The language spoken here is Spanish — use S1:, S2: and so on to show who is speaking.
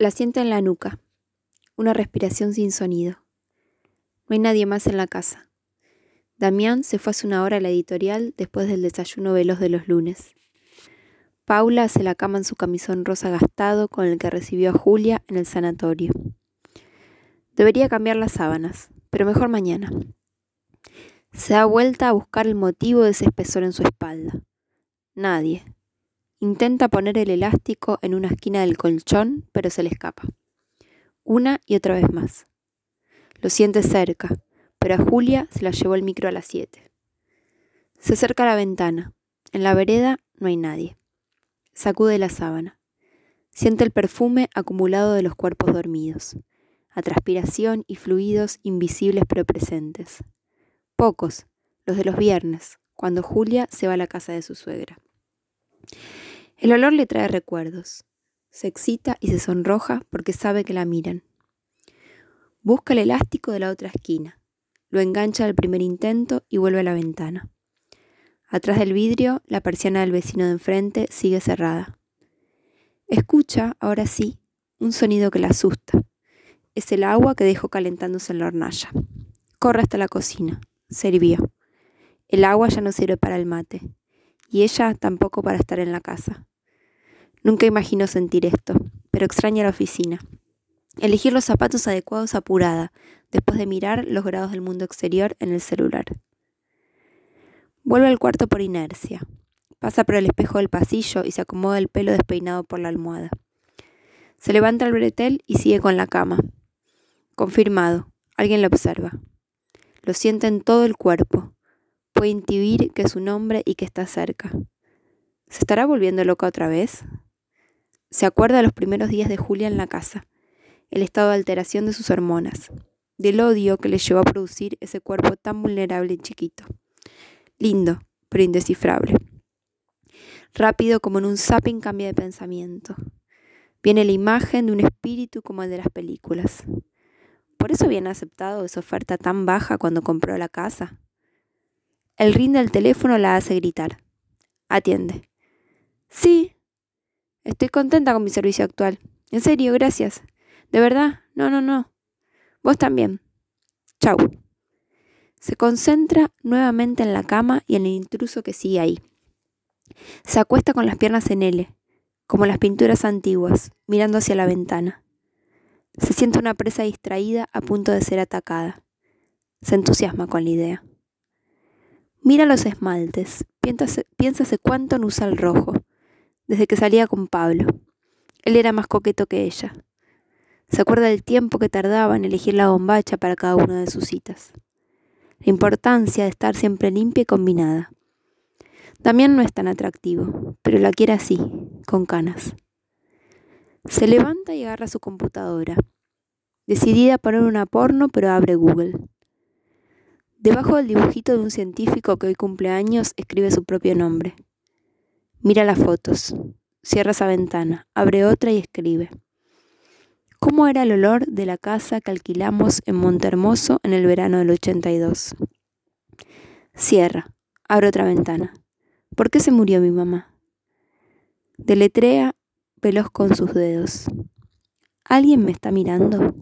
S1: La siente en la nuca. Una respiración sin sonido. No hay nadie más en la casa. Damián se fue hace una hora a la editorial después del desayuno veloz de los lunes. Paula hace la cama en su camisón rosa gastado con el que recibió a Julia en el sanatorio. Debería cambiar las sábanas, pero mejor mañana. Se da vuelta a buscar el motivo de ese espesor en su espalda. Nadie. Intenta poner el elástico en una esquina del colchón, pero se le escapa. Una y otra vez más. Lo siente cerca, pero a Julia se la llevó el micro a las siete. Se acerca a la ventana. En la vereda no hay nadie. Sacude la sábana. Siente el perfume acumulado de los cuerpos dormidos, a transpiración y fluidos invisibles pero presentes. Pocos, los de los viernes, cuando Julia se va a la casa de su suegra. El olor le trae recuerdos. Se excita y se sonroja porque sabe que la miran. Busca el elástico de la otra esquina. Lo engancha al primer intento y vuelve a la ventana. Atrás del vidrio, la persiana del vecino de enfrente sigue cerrada. Escucha, ahora sí, un sonido que la asusta. Es el agua que dejó calentándose en la hornalla. Corre hasta la cocina. Sirvió. El agua ya no sirve para el mate. Y ella tampoco para estar en la casa. Nunca imaginó sentir esto, pero extraña la oficina. Elegir los zapatos adecuados apurada, después de mirar los grados del mundo exterior en el celular. Vuelve al cuarto por inercia. Pasa por el espejo del pasillo y se acomoda el pelo despeinado por la almohada. Se levanta el bretel y sigue con la cama. Confirmado, alguien lo observa. Lo siente en todo el cuerpo. Puede intuir que es un hombre y que está cerca. ¿Se estará volviendo loca otra vez? Se acuerda de los primeros días de Julia en la casa, el estado de alteración de sus hormonas, del odio que le llevó a producir ese cuerpo tan vulnerable y chiquito. Lindo, pero indescifrable. Rápido como en un zapping cambia de pensamiento. Viene la imagen de un espíritu como el de las películas. ¿Por eso habían aceptado esa oferta tan baja cuando compró la casa? El ring del teléfono la hace gritar. Atiende. Sí, Estoy contenta con mi servicio actual. En serio, gracias. ¿De verdad? No, no, no. Vos también. Chau. Se concentra nuevamente en la cama y en el intruso que sigue ahí. Se acuesta con las piernas en L, como las pinturas antiguas, mirando hacia la ventana. Se siente una presa distraída a punto de ser atacada. Se entusiasma con la idea. Mira los esmaltes, piénsase, cuánto no usa el rojo, desde que salía con Pablo. Él era más coqueto que ella. Se acuerda del tiempo que tardaba en elegir la bombacha para cada una de sus citas. La importancia de estar siempre limpia y combinada. También no es tan atractivo, pero la quiere así, con canas. Se levanta y agarra su computadora. Decidida a poner una porno, pero abre Google. Debajo del dibujito de un científico que hoy cumple años, escribe su propio nombre. Mira las fotos, cierra esa ventana, abre otra y escribe. ¿Cómo era el olor de la casa que alquilamos en Montermoso en el verano del 82? Cierra, abre otra ventana. ¿Por qué se murió mi mamá? Deletrea veloz con sus dedos. ¿Alguien me está mirando?